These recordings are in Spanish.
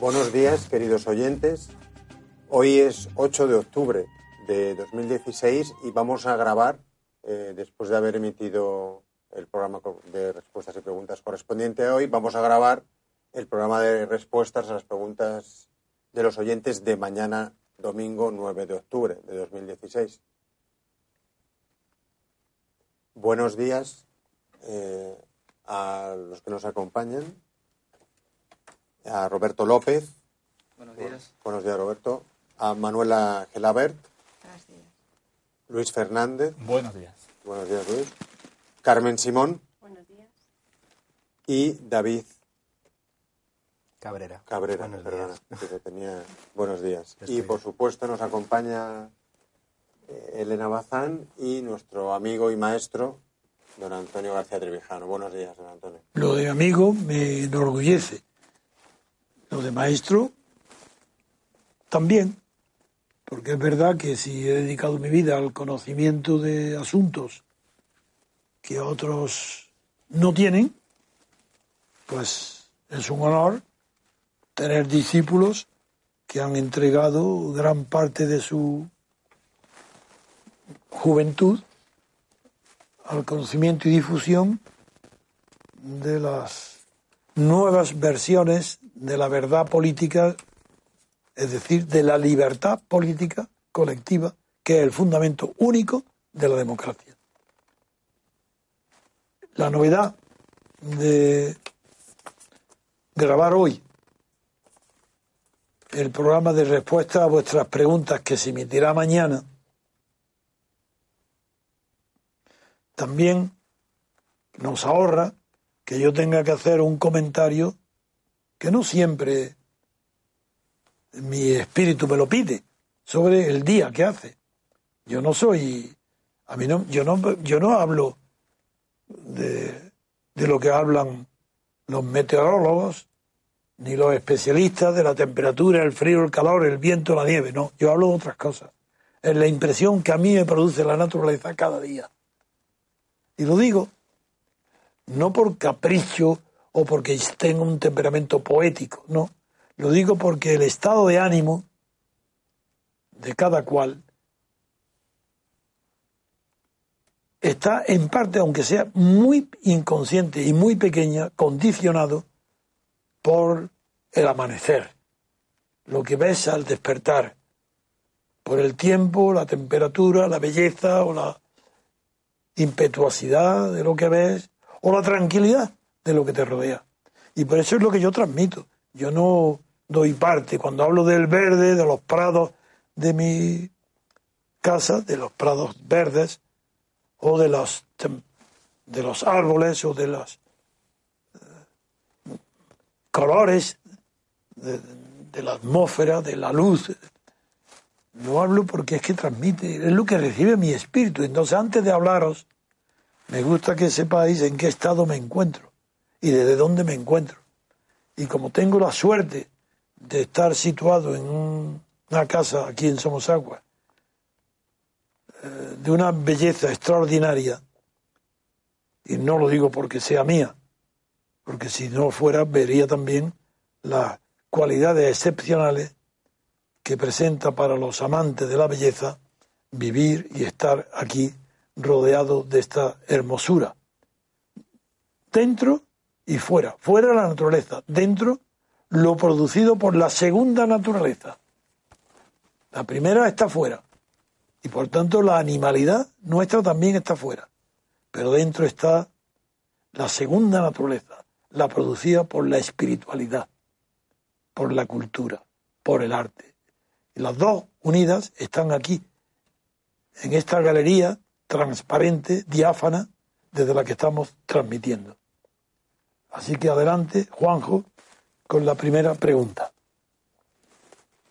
Buenos días, queridos oyentes. Hoy es 8 de octubre de 2016 y vamos a grabar, eh, después de haber emitido el programa de respuestas y preguntas correspondiente a hoy, vamos a grabar el programa de respuestas a las preguntas de los oyentes de mañana, domingo 9 de octubre de 2016. Buenos días eh, a los que nos acompañan a Roberto López. Buenos días. Buenos días, Roberto. A Manuela Gelabert. Buenos días. Luis Fernández. Buenos días. Buenos días, Luis. Carmen Simón. Buenos días. Y David Cabrera. Cabrera. Buenos perdona, días. que te tenía... Buenos días. Y por supuesto nos acompaña eh, Elena Bazán y nuestro amigo y maestro, don Antonio García Trevijano. Buenos días, don Antonio. Lo de amigo me enorgullece. Lo de maestro también, porque es verdad que si he dedicado mi vida al conocimiento de asuntos que otros no tienen, pues es un honor tener discípulos que han entregado gran parte de su juventud al conocimiento y difusión de las nuevas versiones de la verdad política, es decir, de la libertad política colectiva, que es el fundamento único de la democracia. La novedad de grabar hoy el programa de respuesta a vuestras preguntas que se emitirá mañana, también nos ahorra que yo tenga que hacer un comentario que no siempre mi espíritu me lo pide sobre el día que hace. Yo no soy, a mí no, yo no, yo no hablo de, de lo que hablan los meteorólogos ni los especialistas de la temperatura, el frío, el calor, el viento, la nieve. No, yo hablo de otras cosas. Es la impresión que a mí me produce la naturaleza cada día. Y lo digo no por capricho o porque tengo un temperamento poético, no. Lo digo porque el estado de ánimo de cada cual está en parte, aunque sea muy inconsciente y muy pequeña, condicionado por el amanecer, lo que ves al despertar, por el tiempo, la temperatura, la belleza o la impetuosidad de lo que ves o la tranquilidad de lo que te rodea. Y por eso es lo que yo transmito. Yo no doy parte cuando hablo del verde, de los prados de mi casa, de los prados verdes o de los de los árboles o de los eh, colores de, de la atmósfera, de la luz. No hablo porque es que transmite, es lo que recibe mi espíritu. Entonces, antes de hablaros, me gusta que sepáis en qué estado me encuentro y desde dónde me encuentro. Y como tengo la suerte de estar situado en un- una casa aquí en Somosagua, eh, de una belleza extraordinaria, y no lo digo porque sea mía, porque si no fuera vería también las cualidades excepcionales que presenta para los amantes de la belleza vivir y estar aquí rodeado de esta hermosura. Dentro y fuera. Fuera la naturaleza. Dentro lo producido por la segunda naturaleza. La primera está fuera. Y por tanto la animalidad nuestra también está fuera. Pero dentro está la segunda naturaleza, la producida por la espiritualidad, por la cultura, por el arte. Y las dos unidas están aquí, en esta galería transparente, diáfana, desde la que estamos transmitiendo. Así que adelante, Juanjo, con la primera pregunta.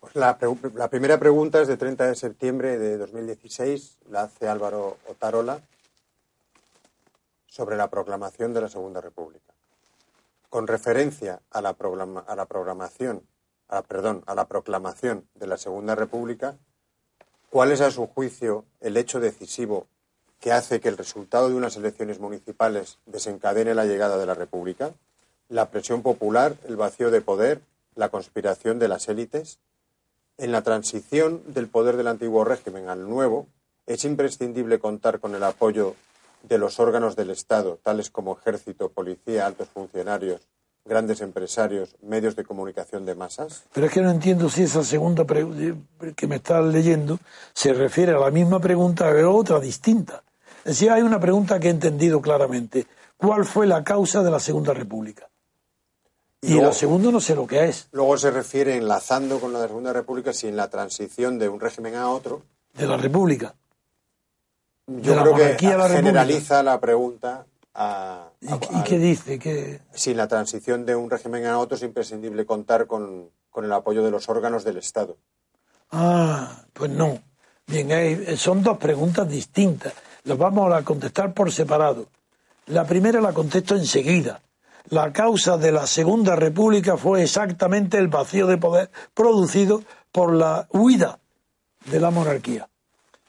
Pues la, la primera pregunta es de 30 de septiembre de 2016, la hace Álvaro Otarola, sobre la proclamación de la Segunda República. Con referencia a la, programa- a la programación, a- perdón, a la proclamación de la Segunda República, ¿cuál es a su juicio el hecho decisivo que hace que el resultado de unas elecciones municipales desencadene la llegada de la República? ¿La presión popular, el vacío de poder, la conspiración de las élites. En la transición del poder del antiguo régimen al nuevo, es imprescindible contar con el apoyo de los órganos del Estado, tales como ejército, policía, altos funcionarios, grandes empresarios, medios de comunicación de masas? Pero es que no entiendo si esa segunda pregunta que me estás leyendo se refiere a la misma pregunta o otra distinta. Decir, hay una pregunta que he entendido claramente. ¿Cuál fue la causa de la Segunda República? Y, la segunda no sé lo que es. Luego se refiere, enlazando con la Segunda República, si en la transición de un régimen a otro. De la República. Yo creo que generaliza la pregunta a, ¿Y, qué dice? Que... Si en la transición de un régimen a otro es imprescindible contar con, el apoyo de los órganos del Estado. Ah, pues no. Bien, son dos preguntas distintas. Las vamos a contestar por separado. La primera la contesto enseguida. La causa de la Segunda República fue exactamente el vacío de poder producido por la huida de la monarquía,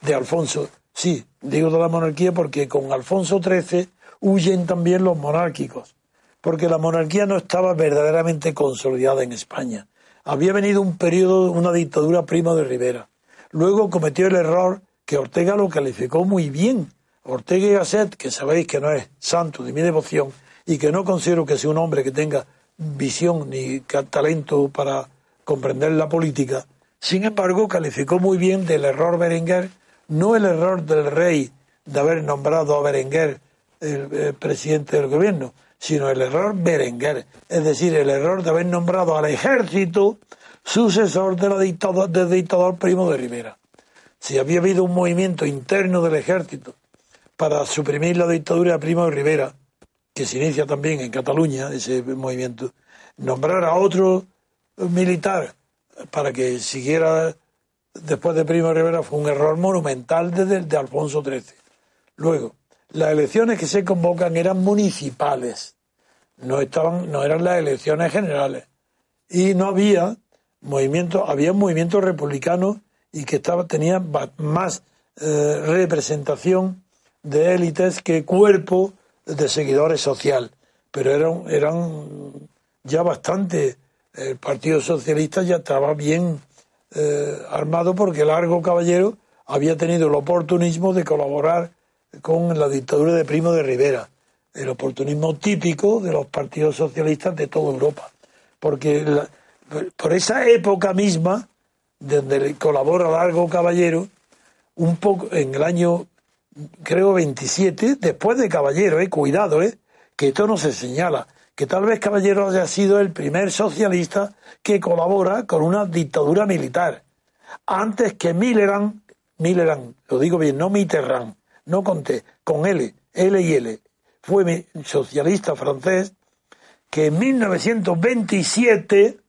de Alfonso. Sí, digo de la monarquía porque con Alfonso XIII huyen también los monárquicos, porque la monarquía no estaba verdaderamente consolidada en España. Había venido un periodo, una dictadura prima de Rivera. Luego cometió el error que Ortega lo calificó muy bien. Ortega y Gasset, que sabéis que no es santo de mi devoción y que no considero que sea un hombre que tenga visión ni talento para comprender la política, sin embargo calificó muy bien del error Berenguer, no el error del rey de haber nombrado a Berenguer el, presidente del gobierno, sino el error Berenguer, es decir, el error de haber nombrado al ejército sucesor de la del dictador Primo de Rivera. Si había habido un movimiento interno del ejército para suprimir la dictadura de Primo de Rivera, que se inicia también en Cataluña, ese movimiento, nombrar a otro militar para que siguiera después de Primo de Rivera fue un error monumental desde de Alfonso XIII. Luego, las elecciones que se convocan eran municipales, no, estaban, no eran las elecciones generales. Y no había movimiento, había un movimiento republicano y que estaba, tenía más eh, representación de élites que cuerpo de seguidores social. Pero eran, eran ya bastante, el Partido Socialista ya estaba bien eh, armado porque Largo Caballero había tenido el oportunismo de colaborar con la dictadura de Primo de Rivera, el oportunismo típico de los partidos socialistas de toda Europa. Porque por esa época misma, donde colabora Largo Caballero, un poco en el año, creo, 27, después de Caballero, eh, cuidado, eh, que esto no se señala, que tal vez Caballero haya sido el primer socialista que colabora con una dictadura militar. Antes que Millerand, Millerand, lo digo bien, no Mitterrand, no conté, con L, L y L, fue socialista francés que en 1927,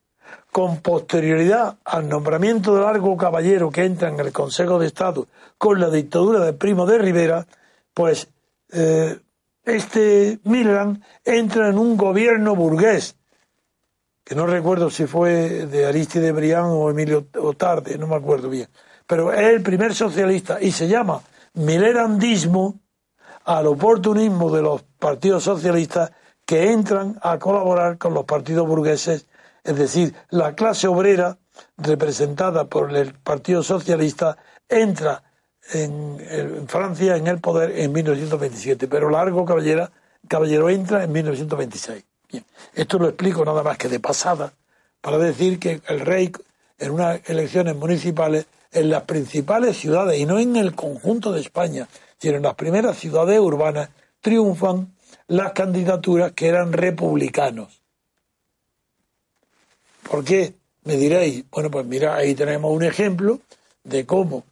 con posterioridad al nombramiento de Largo Caballero que entra en el Consejo de Estado con la dictadura de Primo de Rivera, pues eh, este Milán entra en un gobierno burgués, que no recuerdo si fue de Aristide Briand o Emilio Otarde, no me acuerdo bien, pero es el primer socialista y se llama milerandismo al oportunismo de los partidos socialistas que entran a colaborar con los partidos burgueses, es decir, la clase obrera representada por el Partido Socialista entra en, Francia en el poder en 1927, pero Largo Caballero, Caballero entra en 1926. Bien, esto lo explico nada más que de pasada para decir que el rey en unas elecciones municipales en las principales ciudades y no en el conjunto de España, sino en las primeras ciudades urbanas, triunfan las candidaturas que eran republicanos. ¿Por qué? Me diréis, bueno, pues mira, ahí tenemos un ejemplo de cómo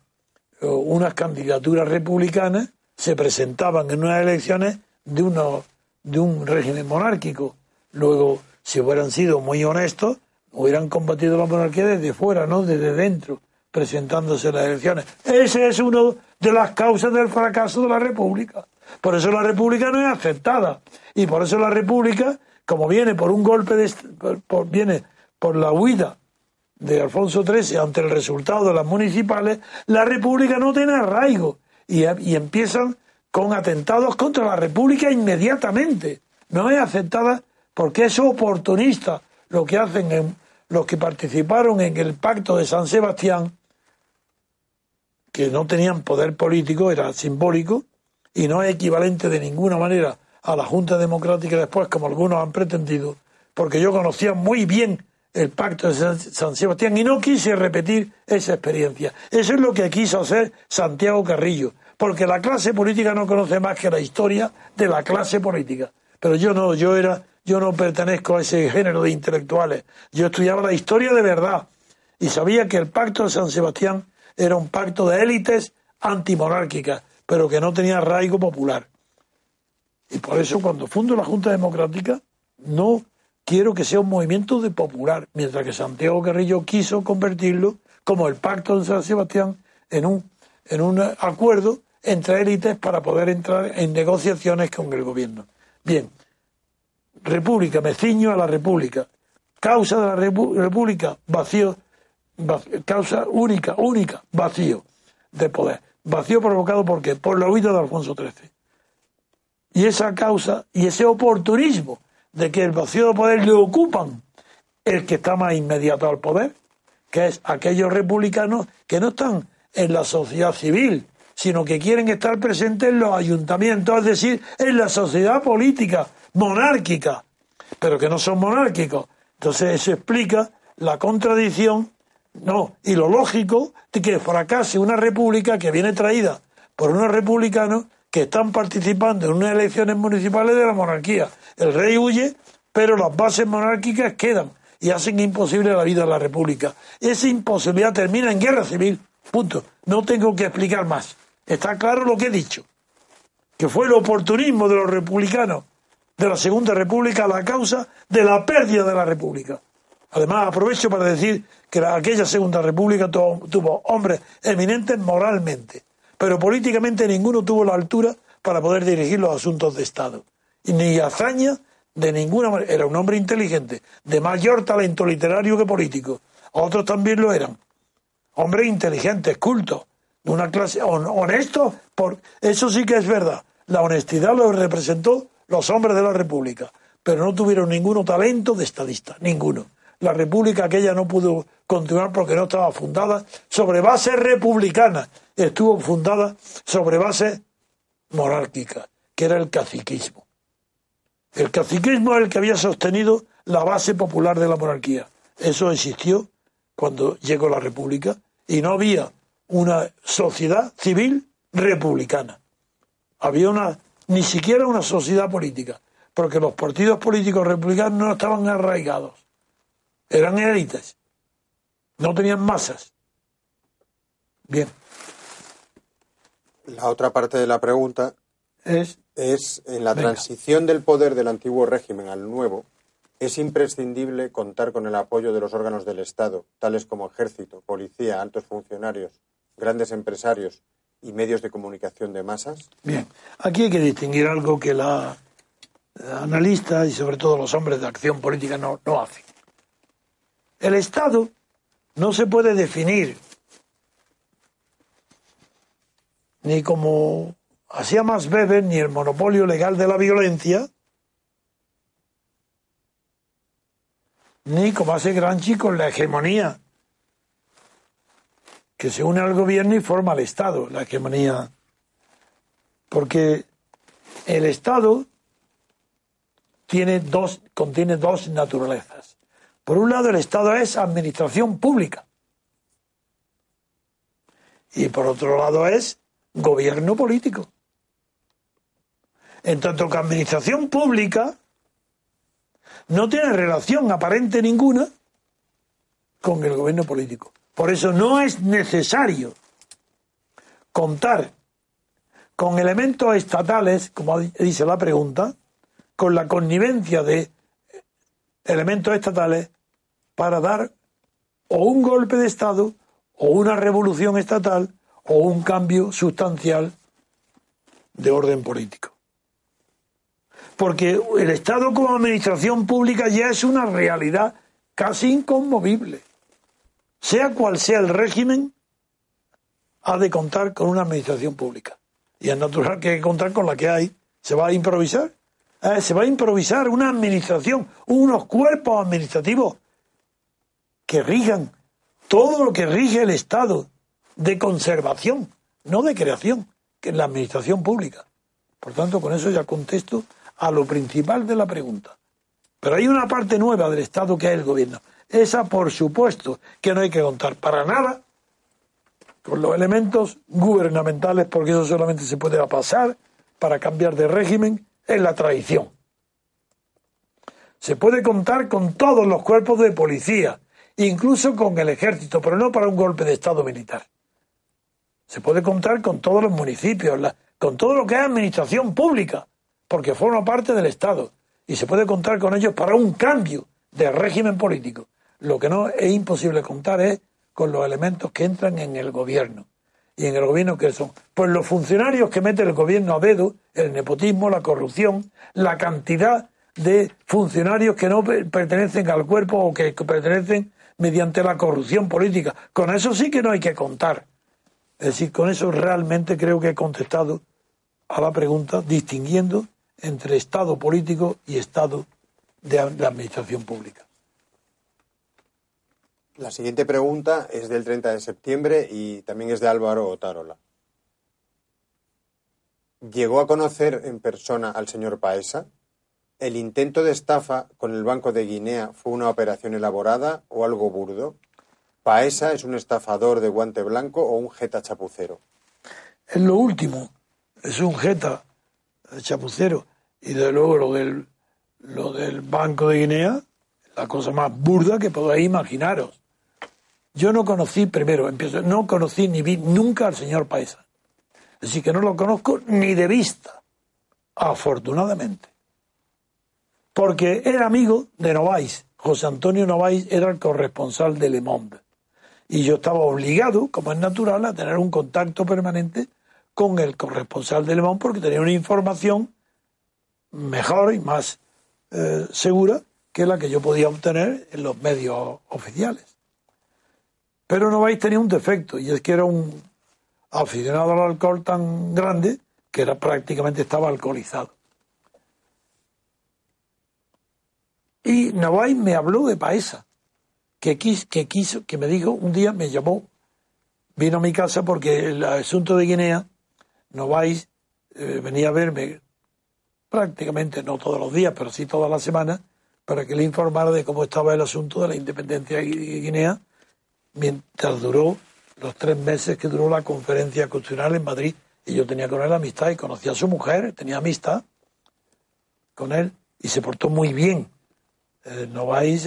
eh, unas candidaturas republicanas se presentaban en unas elecciones de, uno, de un régimen monárquico. Luego, si hubieran sido muy honestos, hubieran combatido la monarquía desde fuera, no desde dentro presentándose las elecciones. Esa es una de las causas del fracaso de la República. Por eso la República no es aceptada. Y por eso la República, como viene por un golpe de. Por, viene por la huida de Alfonso XIII ante el resultado de las municipales, la República no tiene arraigo. Y, empiezan con atentados contra la República inmediatamente. No es aceptada porque es oportunista lo que hacen en los que participaron en el pacto de San Sebastián, que no tenían poder político, era simbólico, y no es equivalente de ninguna manera a la Junta Democrática después, como algunos han pretendido, porque yo conocía muy bien el pacto de San Sebastián y no quise repetir esa experiencia. Eso es lo que quiso hacer Santiago Carrillo, porque la clase política no conoce más que la historia de la clase política. Pero yo no, yo era, yo no pertenezco a ese género de intelectuales. Yo estudiaba la historia de verdad y sabía que el pacto de San Sebastián era un pacto de élites antimonárquicas, pero que no tenía arraigo popular. Y por eso cuando fundo la Junta Democrática no quiero que sea un movimiento de popular, mientras que Santiago Carrillo quiso convertirlo, como el pacto de San Sebastián, en un, en un acuerdo entre élites para poder entrar en negociaciones con el gobierno. Bien, República, me ciño a la República. Causa de la República, vacío, causa única, única, vacío de poder. Vacío provocado por qué? Por la huida de Alfonso XIII. Y esa causa y ese oportunismo de que el vacío de poder le ocupan el que está más inmediato al poder, que es aquellos republicanos que no están en la sociedad civil, sino que quieren estar presentes en los ayuntamientos, es decir, en la sociedad política monárquica, pero que no son monárquicos. Entonces eso explica la contradicción, no, y lo lógico de que fracase una república que viene traída por unos republicanos que están participando en unas elecciones municipales de la monarquía. El rey huye, pero las bases monárquicas quedan y hacen imposible la vida de la república. Esa imposibilidad termina en guerra civil. Punto. No tengo que explicar más. Está claro lo que he dicho. Que fue el oportunismo de los republicanos de la Segunda República la causa de la pérdida de la República. Además, aprovecho para decir que aquella Segunda República tuvo hombres eminentes moralmente pero políticamente ninguno tuvo la altura para poder dirigir los asuntos de Estado. Ni hazaña de ninguna manera. Era un hombre inteligente, de mayor talento literario que político. Otros también lo eran. Hombres inteligentes, cultos, de una clase honestos, por eso sí que es verdad. La honestidad lo representó los hombres de la República, pero no tuvieron ninguno talento de estadista, ninguno. La República aquella no pudo continuar porque no estaba fundada sobre bases republicanas estuvo fundada sobre base monárquica, que era el caciquismo. El caciquismo es el que había sostenido la base popular de la monarquía. Eso existió cuando llegó la República y no había una sociedad civil republicana. Había una, ni siquiera una sociedad política, porque los partidos políticos republicanos no estaban arraigados. Eran élites. No tenían masas. Bien. La otra parte de la pregunta es, es en la transición del poder del antiguo régimen al nuevo, es imprescindible contar con el apoyo de los órganos del Estado, tales como ejército, policía, altos funcionarios, grandes empresarios y medios de comunicación de masas. Bien, aquí hay que distinguir algo que la analista y sobre todo los hombres de acción política no, no hacen. El Estado no se puede definir ni como hacía más Weber, ni el monopolio legal de la violencia, ni como hace Granchi con la hegemonía, que se une al gobierno y forma el Estado, la hegemonía. Porque el Estado tiene dos, contiene dos naturalezas. Por un lado, el Estado es administración pública. Y por otro lado es gobierno político. En tanto que administración pública no tiene relación aparente ninguna con el gobierno político. Por eso no es necesario contar con elementos estatales, como dice la pregunta, con la connivencia de elementos estatales para dar o un golpe de Estado o una revolución estatal o un cambio sustancial de orden político. Porque el Estado como administración pública ya es una realidad casi inconmovible. Sea cual sea el régimen, ha de contar con una administración pública. Y es natural que hay que contar con la que hay. Se va a improvisar. Eh, se va a improvisar una administración, unos cuerpos administrativos que rijan todo lo que rige el Estado de conservación, no de creación, que es la administración pública. Por tanto, con eso ya contesto a lo principal de la pregunta. Pero hay una parte nueva del Estado que es el gobierno. Esa, por supuesto, que no hay que contar para nada con los elementos gubernamentales, porque eso solamente se puede pasar para cambiar de régimen, en la traición. Se puede contar con todos los cuerpos de policía, incluso con el ejército, pero no para un golpe de Estado militar. Se puede contar con todos los municipios, con todo lo que es administración pública, porque forma parte del Estado. Y se puede contar con ellos para un cambio de régimen político. Lo que no es imposible contar es con los elementos que entran en el gobierno. ¿Y en el gobierno qué son? Pues los funcionarios que mete el gobierno a dedo, el nepotismo, la corrupción, la cantidad de funcionarios que no pertenecen al cuerpo o que pertenecen mediante la corrupción política. Con eso sí que no hay que contar. Es decir, con eso realmente creo que he contestado a la pregunta distinguiendo entre Estado político y Estado de la administración pública. La siguiente pregunta es del 30 de septiembre y también es de Álvaro Otárola. ¿Llegó a conocer en persona al señor Paesa? ¿El intento de estafa con el Banco de Guinea fue una operación elaborada o algo burdo? ¿Paesa es un estafador de guante blanco o un jeta chapucero? Es lo último, es un jeta chapucero. Y de luego lo del, Banco de Guinea, la cosa más burda que podáis imaginaros. Yo no conocí, primero, empiezo, no conocí ni vi nunca al señor Paisa. Así que no lo conozco ni de vista, afortunadamente. Porque era amigo de Novais. José Antonio Novais era el corresponsal de Le Monde. Y yo estaba obligado, como es natural, a tener un contacto permanente con el corresponsal de Le Monde porque tenía una información mejor y más eh, segura que la que yo podía obtener en los medios oficiales. Pero Novais tenía un defecto y es que era un aficionado al alcohol tan grande que era prácticamente estaba alcoholizado. Y Novais me habló de Paesa, que, que quiso, que me dijo, un día me llamó, vino a mi casa porque el asunto de Guinea, Novais eh, venía a verme prácticamente no todos los días, pero sí todas las semanas, para que le informara de cómo estaba el asunto de la independencia de Guinea mientras duró los tres meses que duró la conferencia constitucional en Madrid. Y yo tenía con él amistad y conocía a su mujer, tenía amistad con él y se portó muy bien. Eh,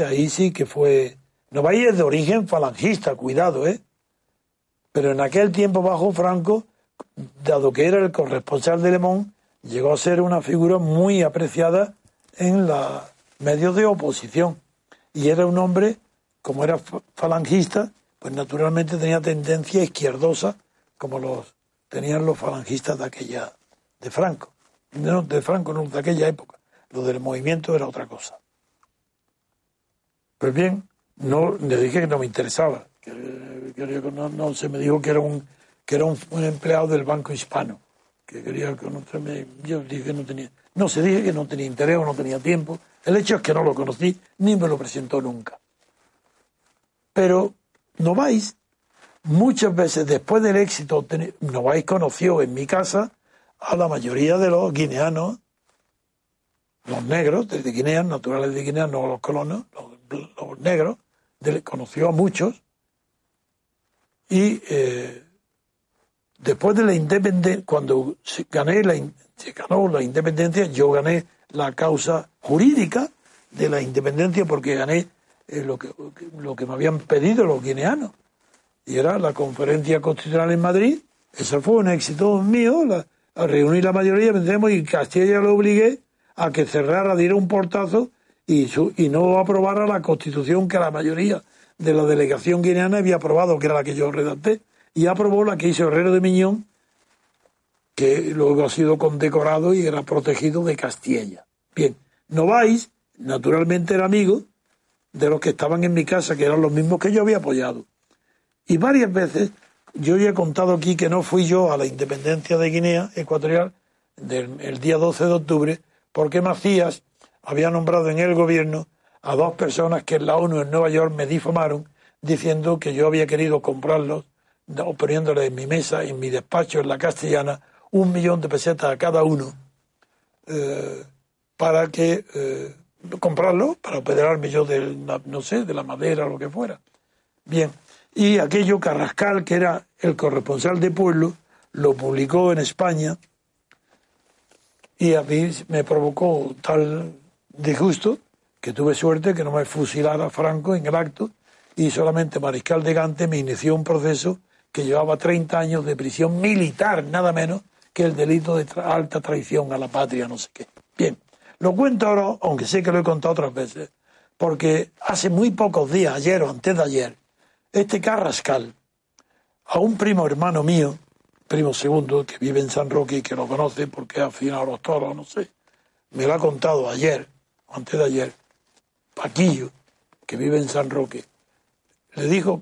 ahí sí que fue... Novais es de origen falangista, cuidado, ¿eh? Pero en aquel tiempo bajo Franco, dado que era el corresponsal de Lemón, llegó a ser una figura muy apreciada en los medios de oposición. Y era un hombre como era falangista, pues naturalmente tenía tendencia izquierdosa, como los tenían los falangistas de aquella, de Franco. No, de Franco, no, de aquella época. Lo del movimiento era otra cosa. Pues bien, no, le dije que no me interesaba. Que, no, se me dijo que era un que era un, empleado del Banco Hispano, que quería conocerme. Yo dije que no tenía. No, se dije que no tenía interés o no tenía tiempo. El hecho es que no lo conocí ni me lo presentó nunca. Pero Novais, muchas veces después del éxito, Novais conoció en mi casa a la mayoría de los guineanos, los negros de Guinea, naturales de Guinea, no los colonos, los, negros, conoció a muchos. Y eh, después de la independencia, cuando gané la, se ganó la independencia, yo gané la causa jurídica de la independencia porque gané lo, que, lo que me habían pedido los guineanos. Y era la conferencia constitucional en Madrid. Eso fue un éxito mío, la, a reunir la mayoría, vendemos y Castilla lo obligué a que cerrara, diera un portazo y, y no aprobara la constitución que la mayoría de la delegación guineana había aprobado, que era la que yo redacté, y aprobó la que hizo Herrero de Miñón, que luego ha sido condecorado y era protegido de Castilla. Bien, Novais, naturalmente era amigo, de los que estaban en mi casa, que eran los mismos que yo había apoyado. Y varias veces yo he contado aquí que no fui yo a la independencia de Guinea Ecuatorial del, el día 12 de octubre, porque Macías había nombrado en el gobierno a dos personas que en la ONU en Nueva York me difamaron diciendo que yo había querido comprarlos, o poniéndole en mi mesa, en mi despacho, en la castellana, un millón de pesetas a cada uno, eh, para que eh, comprarlo, para operarme yo de, no sé, de la madera o lo que fuera. Bien, y aquello Carrascal, que era el corresponsal de pueblo, lo publicó en España y a mí me provocó tal disgusto que tuve suerte que no me fusilara Franco en el acto y solamente Mariscal de Gante me inició un proceso que llevaba 30 años de prisión militar, nada menos que el delito de alta traición a la patria, no sé qué. Bien, lo cuento ahora, aunque sé que lo he contado otras veces, porque hace muy pocos días, ayer o antes de ayer, este Carrascal, a un primo hermano mío, primo segundo, que vive en San Roque y que lo conoce porque ha afinado los toros, no sé, me lo ha contado ayer, antes de ayer, Paquillo, que vive en San Roque, le dijo,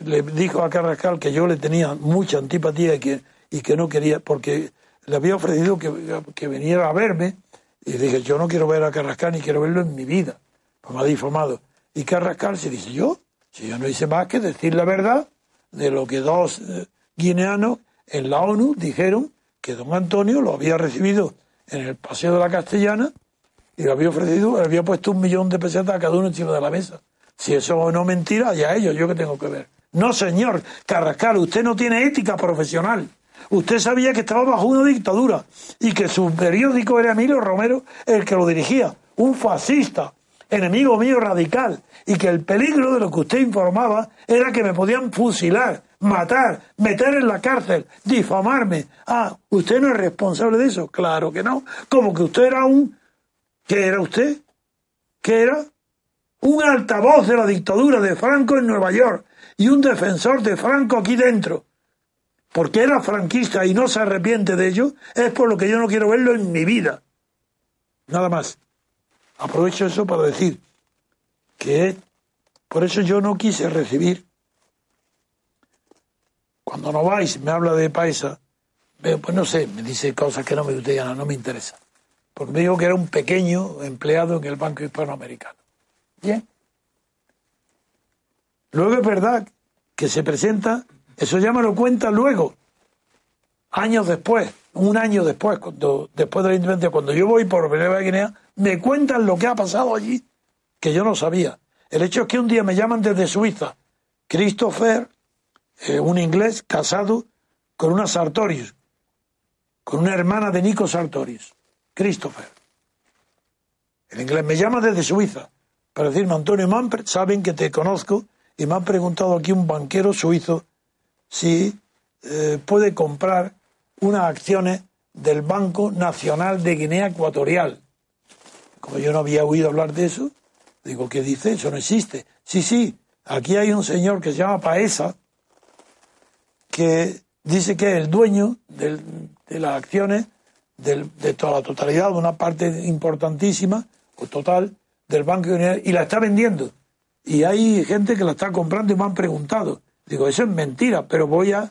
le dijo a Carrascal que yo le tenía mucha antipatía y que, y que no quería, porque le había ofrecido que, que viniera a verme, y dije, yo no quiero ver a Carrascal ni quiero verlo en mi vida, pues me ha difamado. Y Carrascal se dice, ¿yo? Si yo no hice más que decir la verdad de lo que dos eh, guineanos en la ONU dijeron que don Antonio lo había recibido en el Paseo de la Castellana y le había ofrecido, le había puesto un millón de pesetas a cada uno encima de la mesa. Si eso no mentira, ya ellos, yo que tengo que ver. No, señor Carrascal, usted no tiene ética profesional. Usted sabía que estaba bajo una dictadura y que su periódico era Emilio Romero el que lo dirigía, un fascista, enemigo mío radical, y que el peligro de lo que usted informaba era que me podían fusilar, matar, meter en la cárcel, difamarme. Ah, ¿usted no es responsable de eso? Claro que no. Como que usted era un... ¿Qué era usted? ¿Qué era? Un altavoz de la dictadura de Franco en Nueva York y un defensor de Franco aquí dentro. Porque era franquista y no se arrepiente de ello, es por lo que yo no quiero verlo en mi vida. Nada más. Aprovecho eso para decir que por eso yo no quise recibir. Cuando no vais, me habla de paisa, pues no sé, me dice cosas que no me gustan, no me interesa. Porque me dijo que era un pequeño empleado en el Banco Hispanoamericano. Luego es verdad que se presenta, eso ya me lo cuenta luego, años después, un año después, cuando, después de la independencia, cuando yo voy por Nueva Guinea, me cuentan lo que ha pasado allí, que yo no sabía. El hecho es que un día me llaman desde Suiza, Christopher, eh, un inglés casado con una Sartorius, con una hermana de Nico Sartorius, Christopher. El inglés me llama desde Suiza para decirme, Antonio Manfred, saben que te conozco y me han preguntado aquí un banquero suizo si eh, puede comprar unas acciones del Banco Nacional de Guinea Ecuatorial. Como yo no había oído hablar de eso, digo, ¿qué dice? Eso no existe. Sí, sí, aquí hay un señor que se llama Paesa, que dice que es el dueño de las acciones de toda la totalidad, de una parte importantísima o total del Banco Guinea, y la está vendiendo. Y hay gente que la está comprando y me han preguntado. Digo, eso es mentira, pero voy a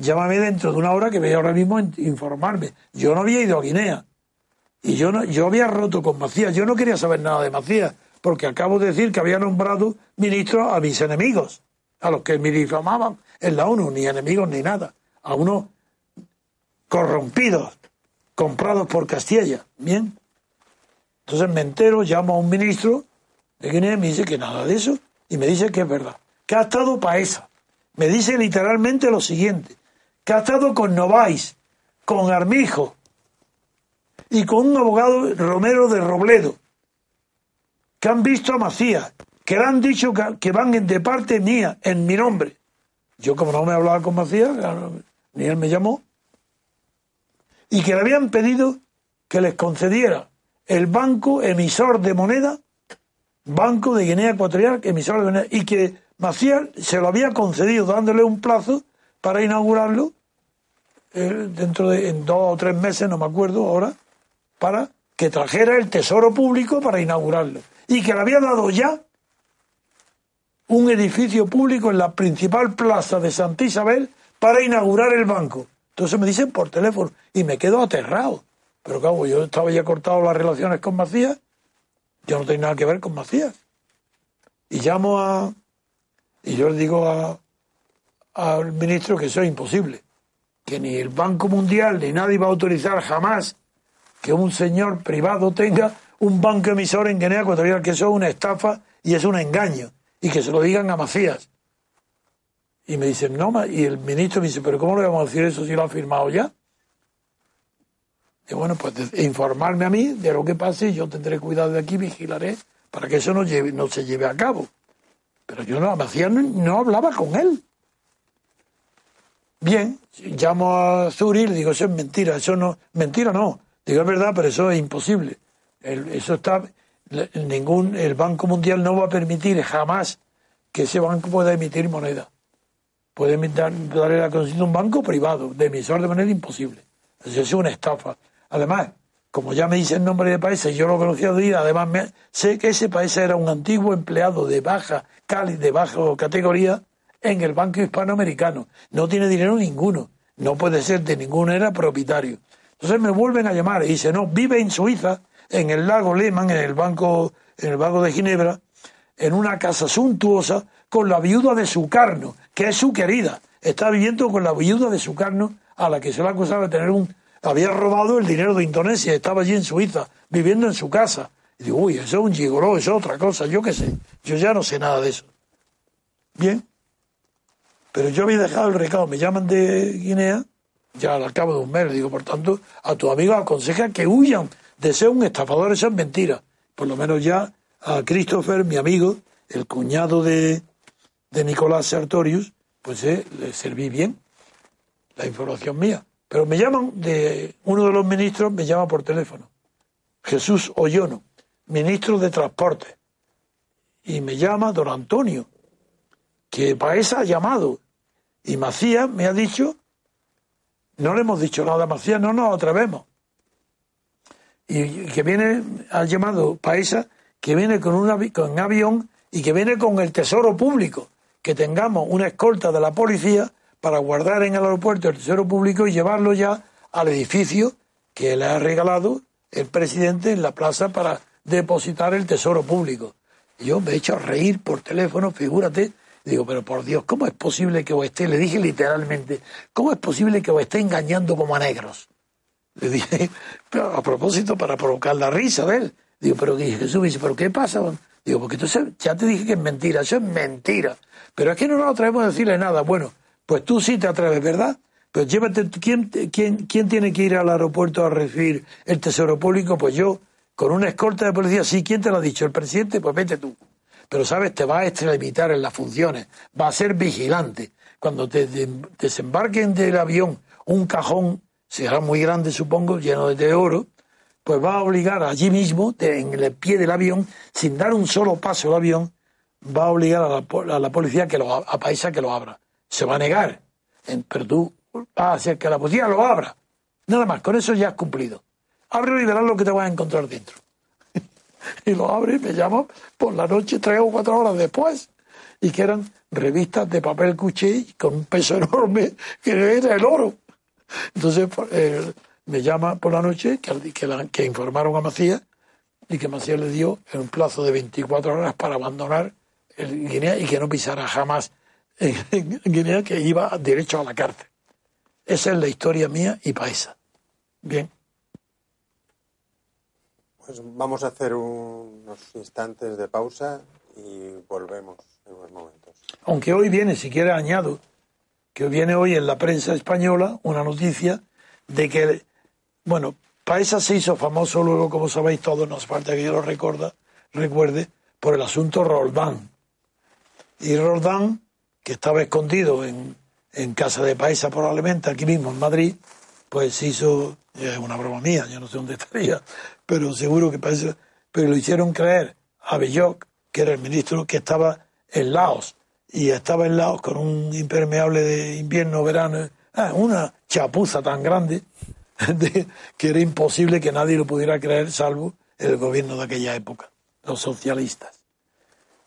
llámame dentro de una hora que voy ahora mismo a informarme. Yo no había ido a Guinea. Y yo, no, yo había roto con Macías. Yo no quería saber nada de Macías, porque acabo de decir que había nombrado ministro a mis enemigos, a los que me difamaban en la ONU, ni enemigos ni nada. A unos corrompidos, comprados por Castilla. Bien. Entonces me entero, llamo a un ministro de Guinea y me dice que nada de eso. Y me dice que es verdad. Que ha estado Paesa me dice literalmente lo siguiente, que ha estado con Novais, con Armijo y con un abogado Romero de Robledo, que han visto a Macías, que le han dicho que, van de parte mía, en mi nombre. Yo como no me hablaba con Macías, ni él me llamó, y que le habían pedido que les concediera el banco emisor de moneda, Banco de Guinea Ecuatorial, emisor de moneda, y que Macías se lo había concedido dándole un plazo para inaugurarlo dentro de dos o tres meses, no me acuerdo ahora, para que trajera el tesoro público para inaugurarlo. Y que le había dado ya un edificio público en la principal plaza de Santa Isabel para inaugurar el banco. Entonces me dicen por teléfono y me quedo aterrado. Pero claro, yo estaba ya cortado las relaciones con Macías, yo no tenía nada que ver con Macías. Y llamo a, Y yo le digo a, al ministro que eso es imposible, que ni el Banco Mundial ni nadie va a autorizar jamás que un señor privado tenga un banco emisor en Guinea Ecuatorial, que eso es una estafa y es un engaño, y que se lo digan a Macías. Y me dicen, no, y el ministro me dice, pero ¿cómo le vamos a decir eso si lo ha firmado ya? Y bueno, pues informarme a mí de lo que pase yo tendré cuidado de aquí, vigilaré para que eso no, se lleve a cabo. Pero yo no, Macías no hablaba con él. Bien, llamo a Zuri y le digo, eso es mentira, eso no, mentira no, digo, es verdad, pero eso es imposible. eso está, ningún, el Banco Mundial no va a permitir jamás que ese banco pueda emitir moneda. Puede darle la concesión a un banco privado, de emisor de moneda imposible. Eso es una estafa. Además, como ya me dice el nombre de país, yo lo conocía de día, además sé que ese país era un antiguo empleado de baja cali, de baja categoría, en el Banco Hispanoamericano. No tiene dinero ninguno. No puede ser de ninguna era propietario. Entonces me vuelven a llamar y dice, no, vive en Suiza, en el lago Lehmann, en el banco, en el banco de Ginebra, en una casa suntuosa, con la viuda de su carno, que es su querida. Está viviendo con la viuda de su carno, a la que se le acusaba de tener un. Había robado el dinero de Indonesia, estaba allí en Suiza, viviendo en su casa. Y digo, uy, eso es un gigoló, eso es otra cosa, yo qué sé. Yo ya no sé nada de eso. Bien, pero yo había dejado el recado, me llaman de Guinea, ya al cabo de un mes, digo, por tanto, a tu amigo aconseja que huyan de ser un estafador, eso es mentira. Por lo menos ya a Christopher, mi amigo, el cuñado de, de Nicolás Sartorius, pues eh, le serví bien la información mía. Pero me llaman de uno de los ministros, me llama por teléfono, Jesús Oyono, ministro de Transporte. Y me llama don Antonio, que Paesa ha llamado y Macías me ha dicho, no le hemos dicho nada a Macías, no nos atrevemos. Y que viene, ha llamado Paesa, que viene con un avión y que viene con el tesoro público, que tengamos una escolta de la policía para guardar en el aeropuerto el tesoro público y llevarlo ya al edificio que le ha regalado el presidente en la plaza para depositar el tesoro público. Yo me he hecho a reír por teléfono, figúrate, Digo, pero por Dios, ¿cómo es posible que os esté, le dije literalmente, ¿cómo es posible que os esté engañando como a negros? Le dije, pero a propósito, para provocar la risa de él. Digo, pero Jesús me dice, ¿pero qué pasa? Digo, porque entonces ya te dije que es mentira, eso es mentira. Pero es que no nos atrevemos a decirle nada. Bueno, pues tú sí te atreves, ¿verdad? Pues llévate, ¿quién, quién, ¿quién tiene que ir al aeropuerto a recibir el tesoro público? Pues yo, con una escolta de policía, sí, ¿quién te lo ha dicho? ¿El presidente? Pues vete tú. Pero, ¿sabes? Te va a extralimitar en las funciones, va a ser vigilante. Cuando te desembarquen del avión un cajón, será muy grande, supongo, lleno de oro, pues va a obligar allí mismo, en el pie del avión, sin dar un solo paso al avión, va a obligar a la, policía que lo, a Paisa que lo abra. Se va a negar, pero tú vas a hacer que la policía lo abra. Nada más, con eso ya has cumplido. Ábrelo y verás lo que te vas a encontrar dentro. y lo abre y me llama por la noche tres o cuatro horas después y que eran revistas de papel cuché con un peso enorme que era el oro. Entonces eh, me llama por la noche que, que, informaron a Macías y que Macías le dio un plazo de 24 horas para abandonar el Guinea y que no pisara jamás en, Guinea, que iba derecho a la cárcel. Esa es la historia mía y paisa. Bien. Pues vamos a hacer unos instantes de pausa y volvemos en unos momentos. Aunque hoy viene, si quiere añado, que viene hoy en la prensa española una noticia de que, bueno, Paesa se hizo famoso luego, como sabéis todos, nos falta que yo lo recuerda, recuerde, por el asunto Roldán. Y Roldán, que estaba escondido en, en casa de Paesa probablemente, aquí mismo en Madrid, pues hizo, es una broma mía, yo no sé dónde estaría, pero seguro que parece, pero lo hicieron creer a Belloc, que era el ministro, que estaba en Laos, y estaba en Laos con un impermeable de invierno, verano, ah, una chapuza tan grande que era imposible que nadie lo pudiera creer, salvo el gobierno de aquella época, los socialistas.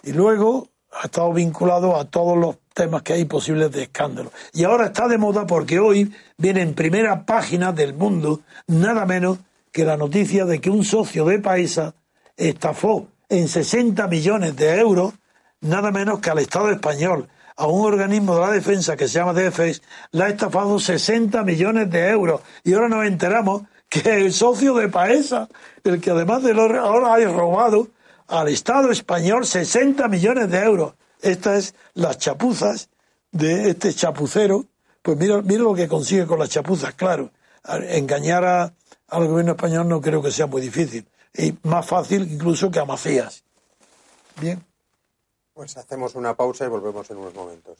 Y luego ha estado vinculado a todos los temas que hay posibles de escándalo. Y ahora está de moda porque hoy viene en primera página del mundo nada menos que la noticia de que un socio de Paisa estafó en 60 millones de euros nada menos que al Estado español, a un organismo de la defensa que se llama DFS, le ha estafado 60 millones de euros. Y ahora nos enteramos que el socio de Paesa, el que además de lo ahora ha robado al Estado español 60 millones de euros. Estas es las chapuzas de este chapucero. Pues mira, mira lo que consigue con las chapuzas, claro. Engañar a, al gobierno español no creo que sea muy difícil. Y más fácil incluso que a Macías. Bien. Pues hacemos una pausa y volvemos en unos momentos.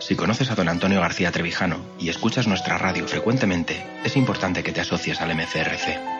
Si conoces a don Antonio García Trevijano y escuchas nuestra radio frecuentemente, es importante que te asocies al MCRC.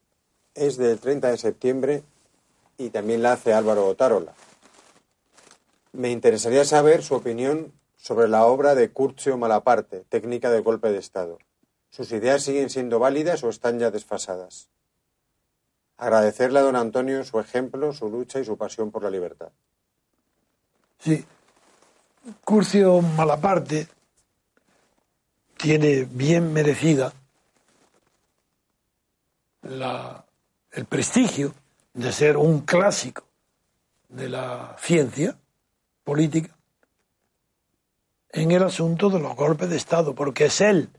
es del 30 de septiembre y también la hace Álvaro Otárola. Me interesaría saber su opinión sobre la obra de Curcio Malaparte, Técnica de Golpe de Estado. ¿Sus ideas siguen siendo válidas o están ya desfasadas? Agradecerle a don Antonio su ejemplo, su lucha y su pasión por la libertad. Sí, Curcio Malaparte tiene bien merecida el prestigio de ser un clásico de la ciencia política en el asunto de los golpes de Estado, porque es él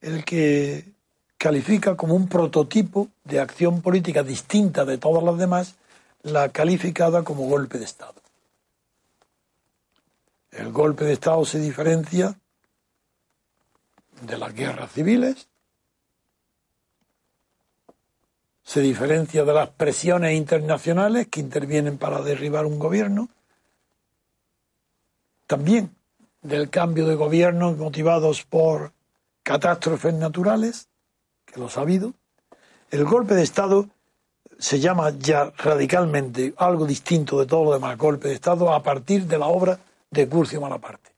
el que califica como un prototipo de acción política distinta de todas las demás, la calificada como golpe de Estado. El golpe de Estado se diferencia de las guerras civiles, se diferencia de las presiones internacionales que intervienen para derribar un gobierno, también del cambio de gobierno motivados por catástrofes naturales, que lo ha habido, el golpe de Estado se llama ya radicalmente algo distinto de todo lo demás golpe de Estado a partir de la obra de Curcio Malaparte.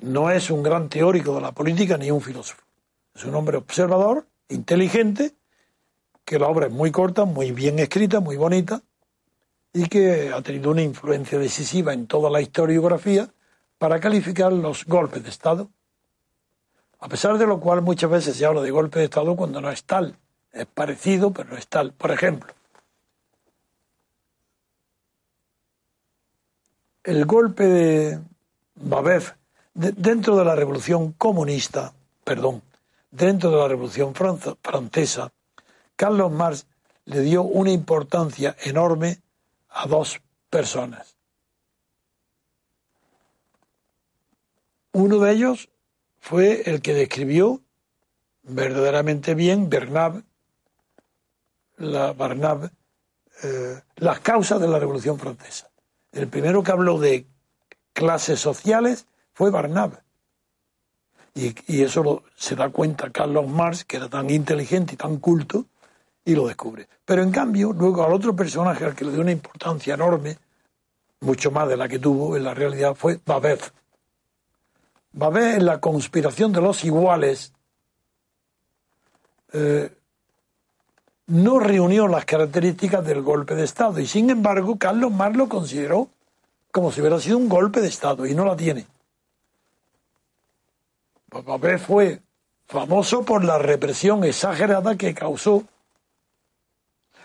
No es un gran teórico de la política ni un filósofo. Es un hombre observador, inteligente, que la obra es muy corta, muy bien escrita, muy bonita, y que ha tenido una influencia decisiva en toda la historiografía para calificar los golpes de Estado a pesar de lo cual muchas veces se habla de golpe de Estado cuando no es tal. Es parecido, pero no es tal. Por ejemplo, el golpe de Babev dentro de la revolución comunista, perdón, dentro de la revolución francesa, Carlos Marx le dio una importancia enorme a dos personas. Uno de ellos fue el que describió verdaderamente bien Bernab, la, eh, las causas de la Revolución Francesa. El primero que habló de clases sociales fue Barnab. Y, eso se da cuenta Carlos Marx, que era tan inteligente y tan culto, y lo descubre. Pero en cambio, luego al otro personaje al que le dio una importancia enorme, mucho más de la que tuvo en la realidad, fue a ver en la conspiración de los iguales, eh, no reunió las características del golpe de Estado. Y sin embargo, Carlos Marx lo consideró como si hubiera sido un golpe de Estado y no la tiene. Babé fue famoso por la represión exagerada que causó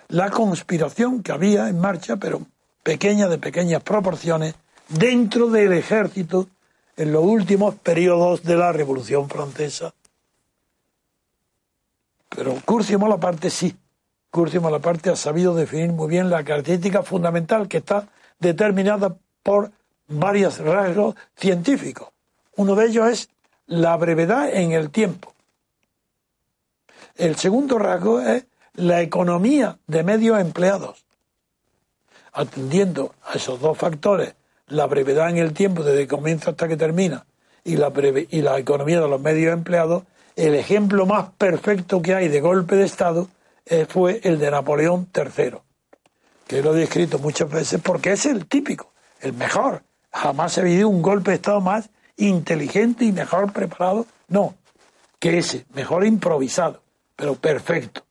la conspiración que había en marcha, pero pequeña, de pequeñas proporciones, dentro del ejército en los últimos periodos de la Revolución Francesa. Pero Curcio Malaparte sí. Curcio Malaparte ha sabido definir muy bien la característica fundamental que está determinada por varios rasgos científicos. Uno de ellos es la brevedad en el tiempo. El segundo rasgo es la economía de medios empleados. Atendiendo a esos dos factores la brevedad en el tiempo desde que comienza hasta que termina y la, y la economía de los medios empleados, el ejemplo más perfecto que hay de golpe de Estado fue el de Napoleón III, que lo he descrito muchas veces porque es el típico, el mejor. Jamás ha habido un golpe de Estado más inteligente y mejor preparado. No, que ese, mejor improvisado, pero perfecto.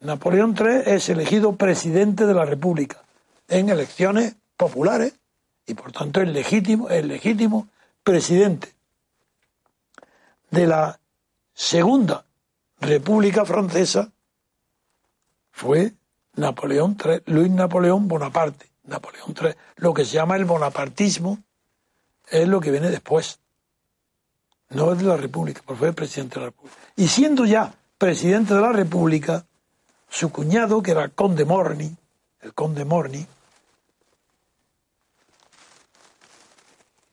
Napoleón III es elegido presidente de la República en elecciones populares y por tanto el legítimo, el legítimo presidente de la Segunda República Francesa fue Napoleón III, Luis Napoleón Bonaparte. Napoleón III, lo que se llama el bonapartismo es lo que viene después. No es de la República, porque fue presidente de la República. Y siendo ya presidente de la República, su cuñado, que era el conde Morny, el conde Morny,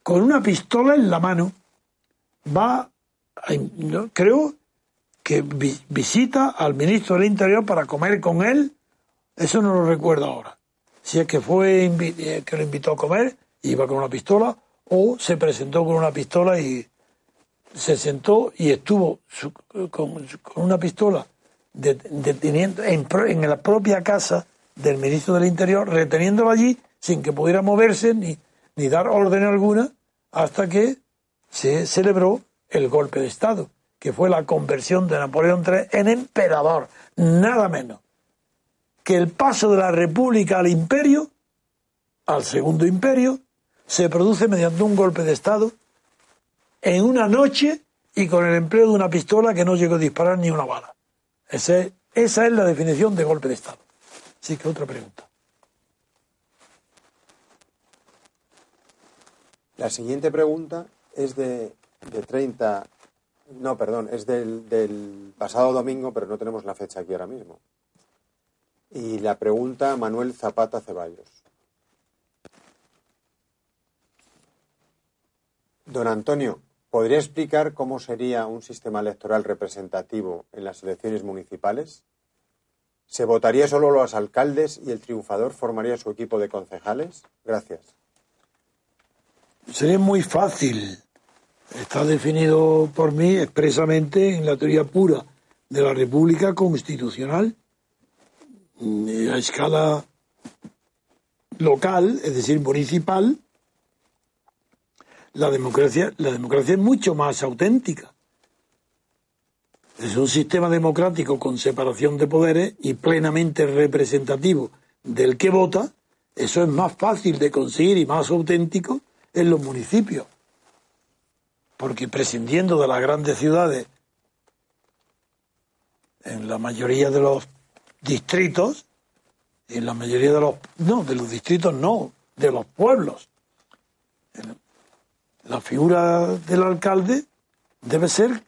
con una pistola en la mano, va, creo que visita al ministro del Interior para comer con él, eso no lo recuerdo ahora. Si es que fue eh, que lo invitó a comer, iba con una pistola, o se presentó con una pistola y se sentó y estuvo con, una pistola deteniendo en, en la propia casa del ministro del Interior, reteniéndolo allí sin que pudiera moverse ni, ni dar orden alguna, hasta que se celebró el golpe de Estado, que fue la conversión de Napoleón III en emperador, nada menos que el paso de la República al imperio, al segundo imperio, se produce mediante un golpe de Estado en una noche y con el empleo de una pistola que no llegó a disparar ni una bala. esa es la definición de golpe de Estado. Así que otra pregunta. La siguiente pregunta es de, de 30, no, perdón, es del, del, pasado domingo, pero no tenemos la fecha aquí ahora mismo. Y la pregunta Manuel Zapata Ceballos. Don Antonio, ¿podría explicar cómo sería un sistema electoral representativo en las elecciones municipales? ¿Se votaría solo los alcaldes y el triunfador formaría su equipo de concejales? Gracias. Sería muy fácil. Está definido por mí expresamente en la teoría pura de la República Constitucional mm, a escala local, es decir, municipal, la democracia, la democracia es mucho más auténtica. Es un sistema democrático con separación de poderes y plenamente representativo del que vota. Eso es más fácil de conseguir y más auténtico en los municipios. Porque prescindiendo de las grandes ciudades, en la mayoría de los distritos, en la mayoría de los, no, de los distritos no, de los pueblos, la figura del alcalde debe ser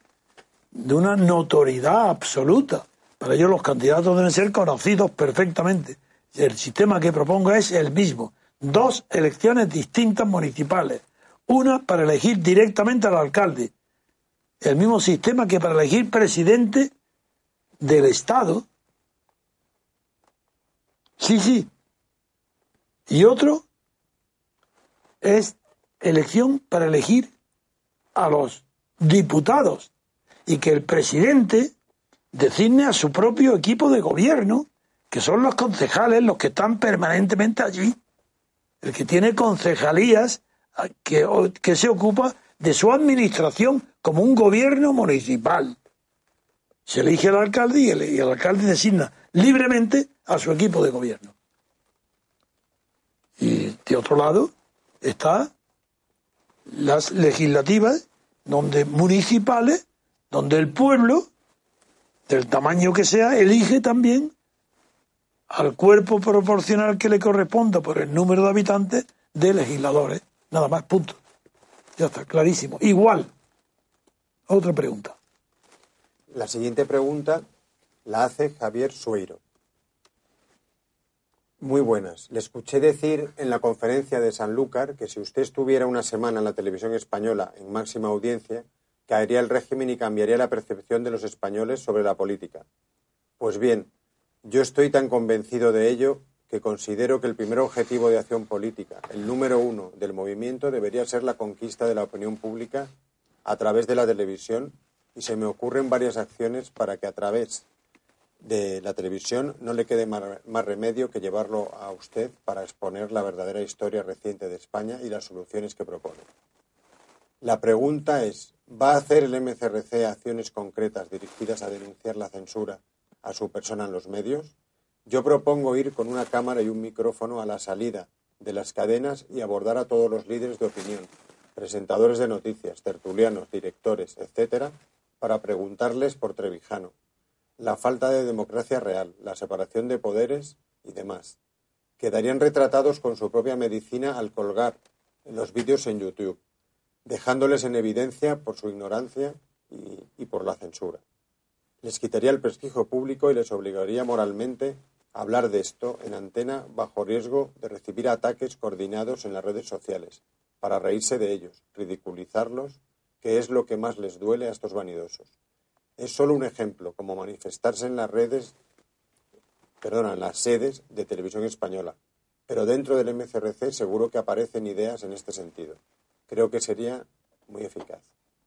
de una notoriedad absoluta. Para ello los candidatos deben ser conocidos perfectamente. El sistema que propongo es el mismo dos elecciones distintas municipales. Una para elegir directamente al alcalde. El mismo sistema que para elegir presidente del Estado. Sí, sí. Y otro es elección para elegir a los diputados y que el presidente designe a su propio equipo de gobierno, que son los concejales los que están permanentemente allí el que tiene concejalías que, que se ocupa de su administración como un gobierno municipal. Se elige al alcalde y el, alcalde designa libremente a su equipo de gobierno. Y de otro lado está las legislativas, donde municipales, donde el pueblo, del tamaño que sea, elige también al cuerpo proporcional que le corresponda por el número de habitantes de legisladores. Nada más, punto. Ya está, clarísimo. Igual. Otra pregunta. La siguiente pregunta la hace Javier Sueiro. Muy buenas. Le escuché decir en la conferencia de Sanlúcar que si usted estuviera una semana en la televisión española en máxima audiencia, caería el régimen y cambiaría la percepción de los españoles sobre la política. Pues bien, yo estoy tan convencido de ello que considero que el primer objetivo de acción política, el número uno del movimiento, debería ser la conquista de la opinión pública a través de la televisión y se me ocurren varias acciones para que a través de la televisión, no le quede más remedio que llevarlo a usted para exponer la verdadera historia reciente de España y las soluciones que propone. La pregunta es, ¿va a hacer el MCRC acciones concretas dirigidas a denunciar la censura a su persona en los medios? Yo propongo ir con una cámara y un micrófono a la salida de las cadenas y abordar a todos los líderes de opinión, presentadores de noticias, tertulianos, directores, etcétera, para preguntarles por Trevijano, la falta de democracia real, la separación de poderes y demás. Quedarían retratados con su propia medicina al colgar los vídeos en YouTube, dejándoles en evidencia por su ignorancia y, y por la censura. Les quitaría el prestigio público y les obligaría moralmente a hablar de esto en antena bajo riesgo de recibir ataques coordinados en las redes sociales, para reírse de ellos, ridiculizarlos, que es lo que más les duele a estos vanidosos. Es solo un ejemplo, como manifestarse en las redes, perdona, en las sedes de televisión española. Pero dentro del MCRC seguro que aparecen ideas en este sentido. Creo que sería muy eficaz.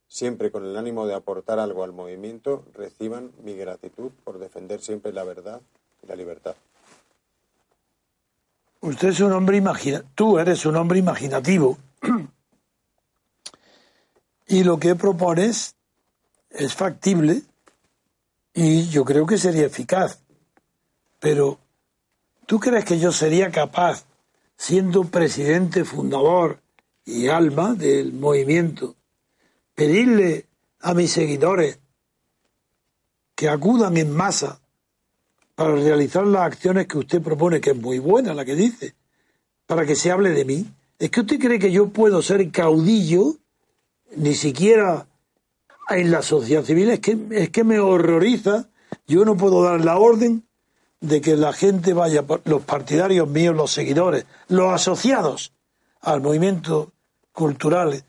Siempre con el ánimo de aportar algo al movimiento, reciban mi gratitud por defender siempre la verdad y la libertad. Usted es un hombre imagina, tú eres un hombre imaginativo. y lo que propones es factible y yo creo que sería eficaz. Pero, ¿tú crees que yo sería capaz, siendo presidente fundador y alma del movimiento, pedirle a mis seguidores que acudan en masa para realizar las acciones que usted propone, que es muy buena la que dice, para que se hable de mí? ¿Es que usted cree que yo puedo ser caudillo, ni siquiera en la sociedad civil? Es que, es que me horroriza. Yo no puedo dar la orden de que la gente vaya, los partidarios míos, los seguidores, los asociados al movimiento cultural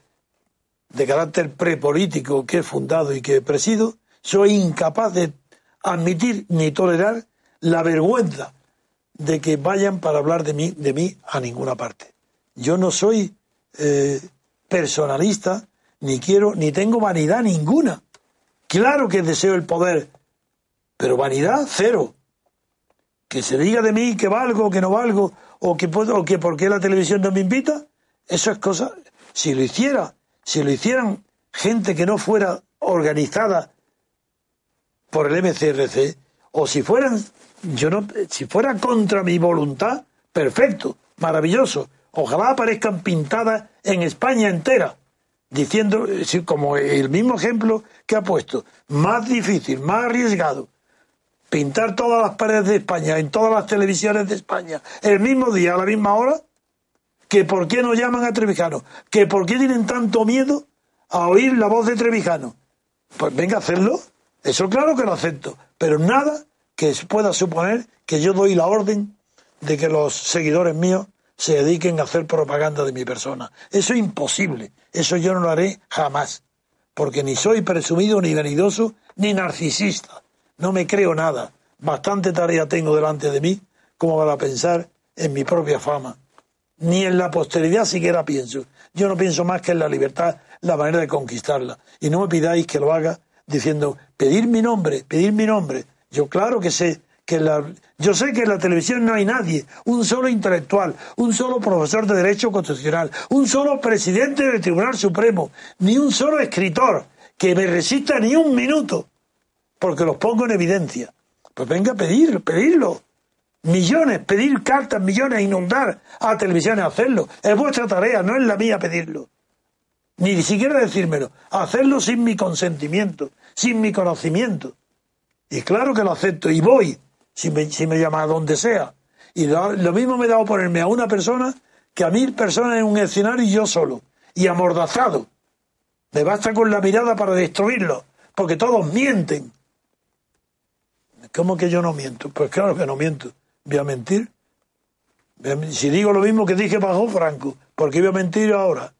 de carácter prepolítico que he fundado y que presido, soy incapaz de admitir ni tolerar la vergüenza de que vayan para hablar de mí, de mí a ninguna parte. Yo no soy eh, personalista, ni quiero, ni tengo vanidad ninguna. Claro que deseo el poder, pero vanidad cero. Que se diga de mí que valgo, que no valgo, o que, puedo, o que por qué la televisión no me invita, eso es cosa. Si lo hiciera, si lo hicieran gente que no fuera organizada por el MCRC, o si fueran, yo no, si fuera contra mi voluntad, perfecto, maravilloso. Ojalá aparezcan pintadas en España entera, diciendo, como el mismo ejemplo que ha puesto, más difícil, más arriesgado, pintar todas las paredes de España, en todas las televisiones de España, el mismo día, a la misma hora, que por qué no llaman a Trevijano, que por qué tienen tanto miedo a oír la voz de Trevijano. Pues venga a hacerlo, eso claro que lo acepto, pero nada que pueda suponer que yo doy la orden de que los seguidores míos se dediquen a hacer propaganda de mi persona. Eso es imposible. Eso yo no lo haré jamás. Porque ni soy presumido, ni vanidoso, ni narcisista. No me creo nada. Bastante tarea tengo delante de mí como para pensar en mi propia fama. Ni en la posteridad siquiera pienso. Yo no pienso más que en la libertad, la manera de conquistarla. Y no me pidáis que lo haga diciendo, pedir mi nombre, pedir mi nombre. Yo claro que sé que la, yo sé que en la televisión no hay nadie, un solo intelectual, un solo profesor de Derecho Constitucional, un solo presidente del Tribunal Supremo, ni un solo escritor que me resista ni un minuto, porque los pongo en evidencia. Pues venga a pedir, pedirlo. Millones, pedir cartas, millones, inundar a televisiones, hacerlo. Es vuestra tarea, no es la mía pedirlo. Ni siquiera decírmelo. Hacerlo sin mi consentimiento, sin mi conocimiento. Y claro que lo acepto y voy, si me, si me llama a donde sea. Y lo, mismo me da oponerme a una persona que a mil personas en un escenario y yo solo. Y amordazado. Me basta con la mirada para destruirlo, porque todos mienten. ¿Cómo que yo no miento? Pues claro que no miento. ¿Voy a mentir? Si digo lo mismo que dije bajo Franco, ¿por qué voy a mentir ahora?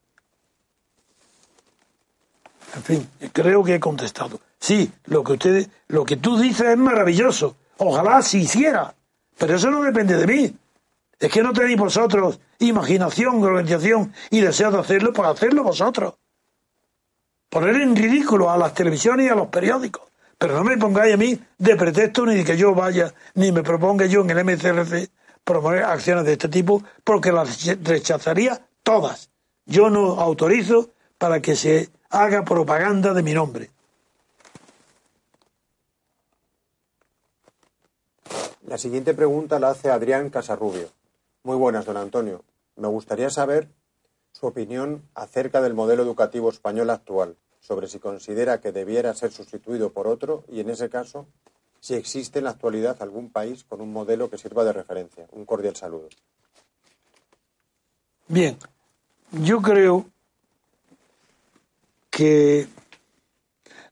En fin, creo que he contestado. Sí, lo que usted, lo que tú dices es maravilloso. Ojalá se hiciera. Pero eso no depende de mí. Es que no tenéis vosotros imaginación, organización y deseo de hacerlo para hacerlo vosotros. Poner en ridículo a las televisiones y a los periódicos. Pero no me pongáis a mí de pretexto ni de que yo vaya, ni me proponga yo en el MCRC promover acciones de este tipo, porque las rechazaría todas. Yo no autorizo para que se haga propaganda de mi nombre. La siguiente pregunta la hace Adrián Casarrubio. Muy buenas, don Antonio. Me gustaría saber su opinión acerca del modelo educativo español actual, sobre si considera que debiera ser sustituido por otro y, en ese caso, si existe en la actualidad algún país con un modelo que sirva de referencia. Un cordial saludo. Bien, yo creo que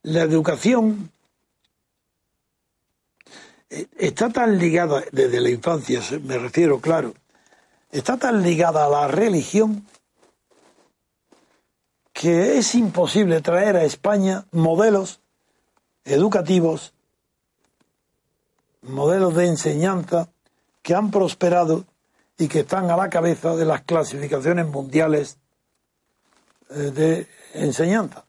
la educación está tan ligada desde la infancia, me refiero, claro, está tan ligada a la religión que es imposible traer a España modelos educativos, modelos de enseñanza que han prosperado y que están a la cabeza de las clasificaciones mundiales eh, de enseñanza,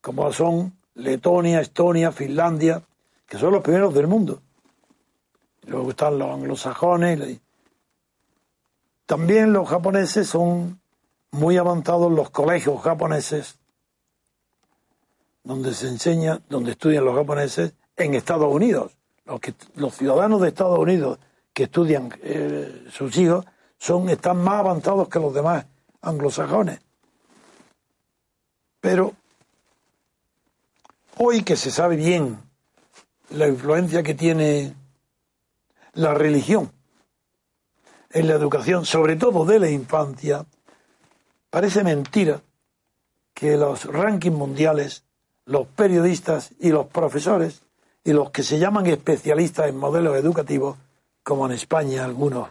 como son Letonia, Estonia, Finlandia, que son los primeros del mundo. Luego están los anglosajones. También los japoneses son muy avanzados los colegios japoneses, donde se enseña, donde estudian los japoneses en Estados Unidos. Los ciudadanos de Estados Unidos que estudian eh, sus hijos son, están más avanzados que los demás anglosajones. Pero hoy que se sabe bien la influencia que tiene la religión en la educación, sobre todo de la infancia, Parece mentira que los rankings mundiales, los periodistas y los profesores y los que se llaman especialistas en modelos educativos, como en España algunos,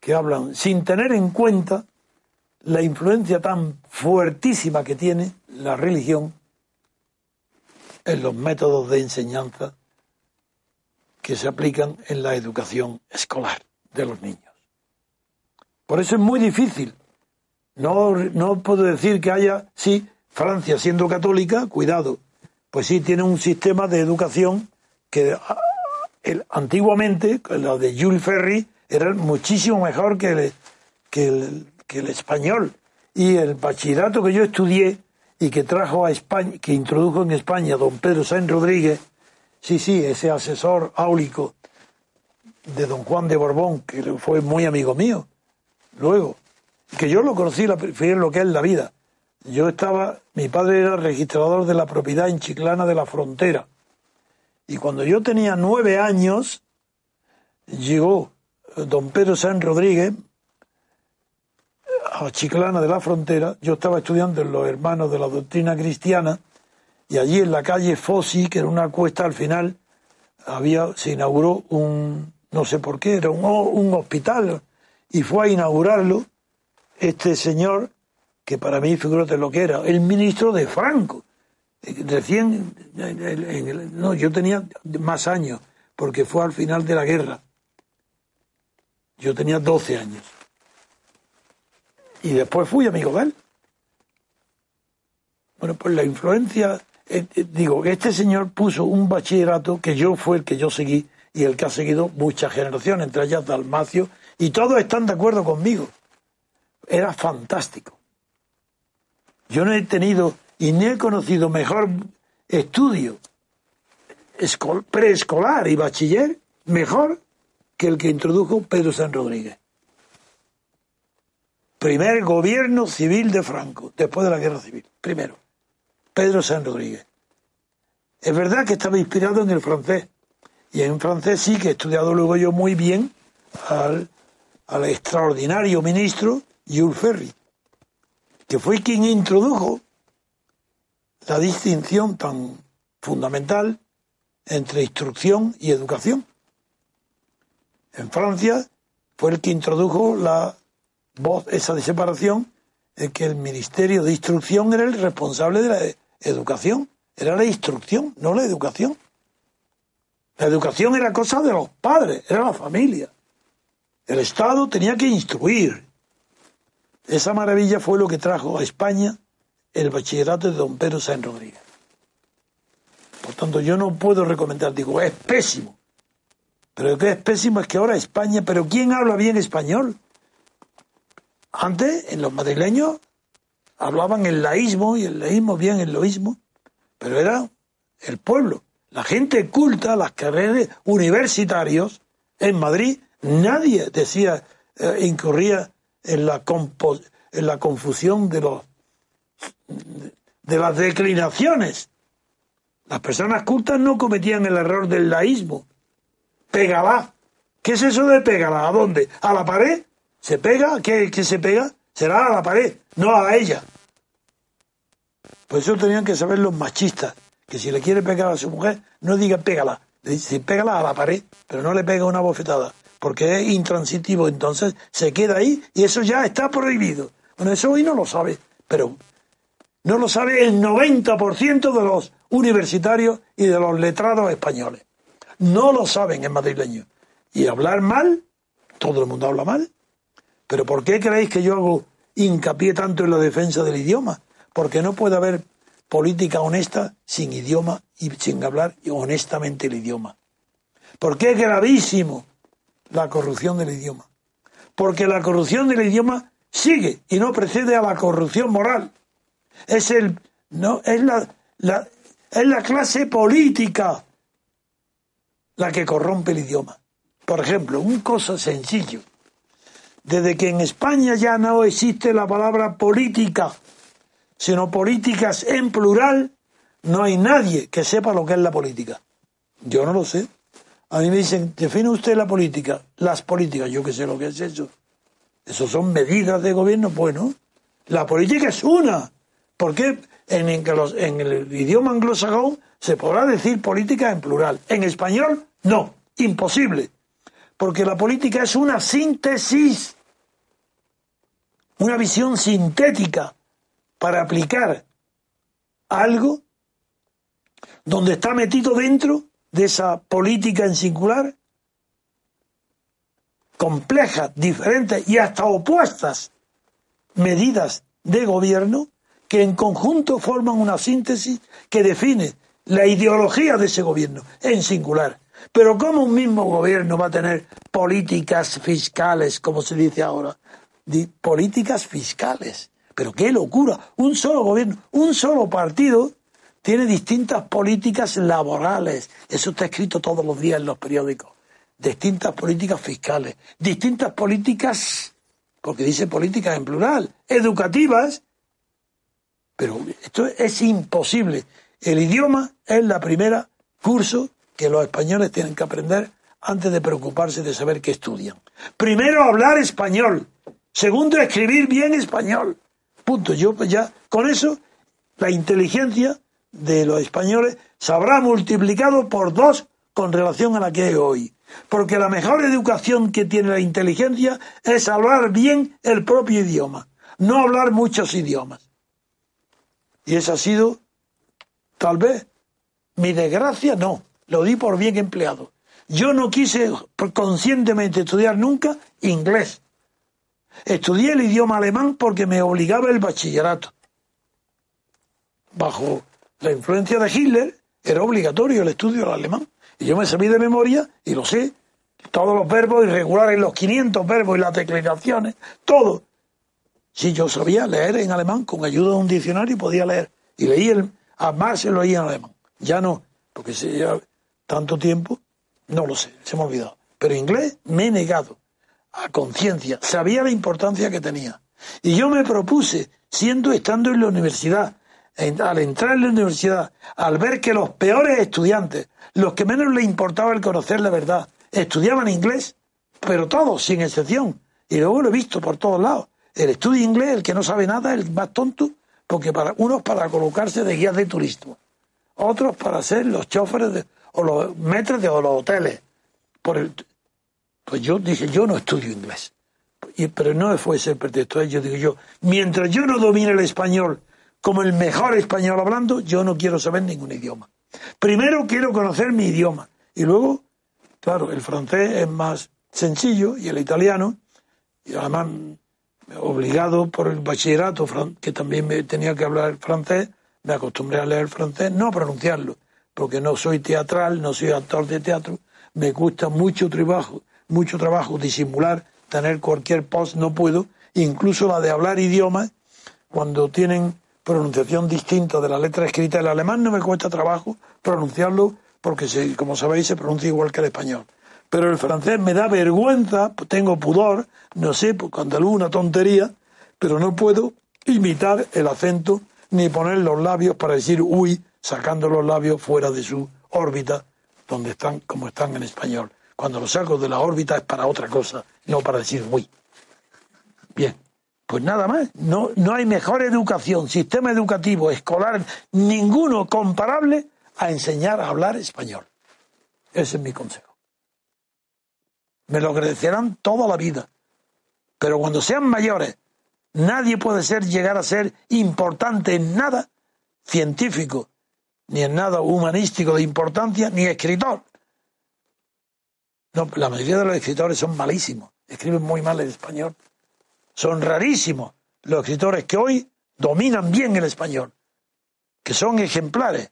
que hablan sin tener en cuenta la influencia tan fuertísima que tiene la religión en los métodos de enseñanza que se aplican en la educación escolar de los niños. Por eso es muy difícil no, no puedo decir que haya, sí, Francia siendo católica, cuidado, pues sí tiene un sistema de educación que ah, el, antiguamente, la de Jules Ferry, era muchísimo mejor que el, que el, que el español. Y el bachillerato que yo estudié y que trajo a España, que introdujo en España don Pedro Sáenz Rodríguez, sí, sí, ese asesor áulico de don Juan de Borbón, que fue muy amigo mío, luego, que yo lo conocí, fíjense lo que es la vida. Yo estaba, mi padre era registrador de la propiedad en Chiclana de la Frontera. Y cuando yo tenía nueve años, llegó don Pedro San Rodríguez a Chiclana de la Frontera. Yo estaba estudiando en los hermanos de la doctrina cristiana y allí en la calle Fossi, que era una cuesta al final, había, se inauguró un, no sé por qué, era un, un hospital y fue a inaugurarlo este señor, que para mí figúrate lo que era, el ministro de Franco. Recién, no, yo tenía más años, porque fue al final de la guerra. Yo tenía 12 años. Y después fui amigo de él. Bueno, pues la influencia, eh, eh, digo, este señor puso un bachillerato que yo fue el que yo seguí y el que ha seguido muchas generaciones, entre ellas Dalmacio, y todos están de acuerdo conmigo era fantástico. Yo no he tenido y ni he conocido mejor estudio preescolar y bachiller mejor que el que introdujo Pedro San Rodríguez. Primer gobierno civil de Franco, después de la guerra civil. Primero, Pedro San Rodríguez. Es verdad que estaba inspirado en el francés. Y en francés sí que he estudiado luego yo muy bien al, extraordinario ministro Jules Ferry, que fue quien introdujo la distinción tan fundamental entre instrucción y educación. En Francia fue el que introdujo la voz, esa de separación, de que el Ministerio de Instrucción era el responsable de la educación. Era la instrucción, no la educación. La educación era cosa de los padres, era la familia. El Estado tenía que instruir, esa maravilla fue lo que trajo a España el bachillerato de don Pedro San Rodríguez. Por tanto, yo no puedo recomendar, digo, es pésimo. Pero que es pésimo es que ahora España, pero ¿quién habla bien español? Antes, en los madrileños, hablaban el laísmo y el laísmo bien el loísmo, pero era el pueblo. La gente culta, las carreras universitarios en Madrid, nadie decía, eh, incurría en la, en la confusión de los de las declinaciones. Las personas cultas no cometían el error del laísmo. Pégala. ¿Qué es eso de pégala? ¿A dónde? ¿A la pared? ¿Se pega? ¿Qué, qué se pega? Será a la pared, no a ella. Por eso tenían que saber los machistas, que si le quiere pegar a su mujer, no diga pégala, dice pégala a la pared, pero no le pega una bofetada, porque es intransitivo, entonces se queda ahí y eso ya está prohibido. Bueno, eso hoy no lo sabe, pero no lo sabe el 90% de los universitarios y de los letrados españoles. No lo saben en madrileño. Y hablar mal, todo el mundo habla mal. Pero ¿por qué creéis que yo hago hincapié tanto en la defensa del idioma? Porque no puede haber política honesta sin idioma y sin hablar honestamente el idioma. Porque es gravísimo la corrupción del idioma. Porque la corrupción del idioma sigue y no precede a la corrupción moral es el no es la, la es la clase política la que corrompe el idioma. Por ejemplo, un cosa sencillo. Desde que en España ya no existe la palabra política, sino políticas en plural, no hay nadie que sepa lo que es la política. Yo no lo sé. A mí me dicen, define usted la política. Las políticas, yo qué sé lo que es eso. Eso son medidas de gobierno. Bueno, la política es una. ¿Por qué en, el idioma anglosajón se podrá decir política en plural? En español, no, imposible. Porque la política es una síntesis, una visión sintética para aplicar algo donde está metido dentro de esa política en singular, complejas, diferentes y hasta opuestas medidas de gobierno que en conjunto forman una síntesis que define la ideología de ese gobierno, en singular. Pero ¿cómo un mismo gobierno va a tener políticas fiscales, como se dice ahora? políticas fiscales. Pero qué locura. Un solo gobierno, un solo partido tiene distintas políticas laborales. Eso está escrito todos los días en los periódicos. Distintas políticas fiscales, distintas políticas, porque dice políticas en plural, educativas pero esto es imposible. El idioma es la primera curso que los españoles tienen que aprender antes de preocuparse de saber qué estudian. Primero hablar español. Segundo escribir bien español. Punto. Yo ya con eso la inteligencia de los españoles se habrá multiplicado por dos con relación a la que hay hoy. Porque la mejor educación que tiene la inteligencia es hablar bien el propio idioma, no hablar muchos idiomas. Y esa ha sido, tal vez, mi desgracia, no, lo di por bien empleado. Yo no quise conscientemente estudiar nunca inglés. Estudié el idioma alemán porque me obligaba el bachillerato. Bajo la influencia de Hitler era obligatorio el estudio del alemán. Y yo me sabí de memoria y lo sé. Todos los verbos irregulares, los 500 verbos y las declinaciones, todo. Sí, yo sabía leer en alemán con ayuda de un diccionario podía leer. Y leí el, a Marx lo leía en alemán. Ya no, porque se lleva tanto tiempo, no lo sé, se me ha olvidado. Pero inglés me he negado a conciencia. Sabía la importancia que tenía. Y yo me propuse, siendo estando en la universidad, al entrar en la universidad, al ver que los peores estudiantes, los que menos les importaba el conocer la verdad, estudiaban inglés, pero todos, sin excepción. Y luego lo he visto por todos lados. El estudio inglés, el que no sabe nada, el más tonto, porque para unos para colocarse de guías de turismo, otros para ser los choferes de, o los metres de los hoteles. Por el, pues yo dije, yo no estudio inglés. Pero no fue ese pretexto. Yo digo yo, mientras yo no domine el español como el mejor español hablando, yo no quiero saber ningún idioma. Primero quiero conocer mi idioma. Y luego, claro, el francés es más sencillo y el italiano, y además obligado por el bachillerato, que también me tenía que hablar francés, me acostumbré a leer francés, no a pronunciarlo, porque no soy teatral, no soy actor de teatro, me cuesta mucho trabajo, mucho trabajo disimular, tener cualquier post, no puedo, incluso la de hablar idiomas, cuando tienen pronunciación distinta de la letra escrita, el alemán no me cuesta trabajo pronunciarlo porque, como sabéis, se pronuncia igual que el español. Pero el francés me da vergüenza, tengo pudor, no sé, cuando alguna tontería, pero no puedo imitar el acento ni poner los labios para decir uy, sacando los labios fuera de su órbita, donde están como están en español. Cuando los saco de la órbita es para otra cosa, no para decir uy. Bien, pues nada más, no, no hay mejor educación, sistema educativo, escolar, ninguno comparable a enseñar a hablar español. Ese es mi consejo. Me lo agradecerán toda la vida. Pero cuando sean mayores, nadie puede ser llegar a ser importante en nada científico, ni en nada humanístico de importancia, ni escritor. No, la mayoría de los escritores son malísimos, escriben muy mal el español. Son rarísimos los escritores que hoy dominan bien el español, que son ejemplares.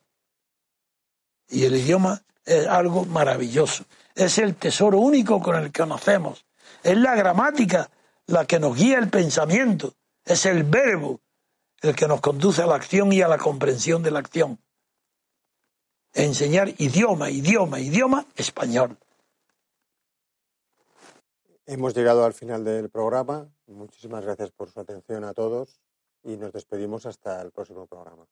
Y el idioma es algo maravilloso. Es el tesoro único con el que conocemos. Es la gramática la que nos guía el pensamiento. Es el verbo el que nos conduce a la acción y a la comprensión de la acción. Enseñar idioma, idioma, idioma español. Hemos llegado al final del programa. Muchísimas gracias por su atención a todos y nos despedimos hasta el próximo programa.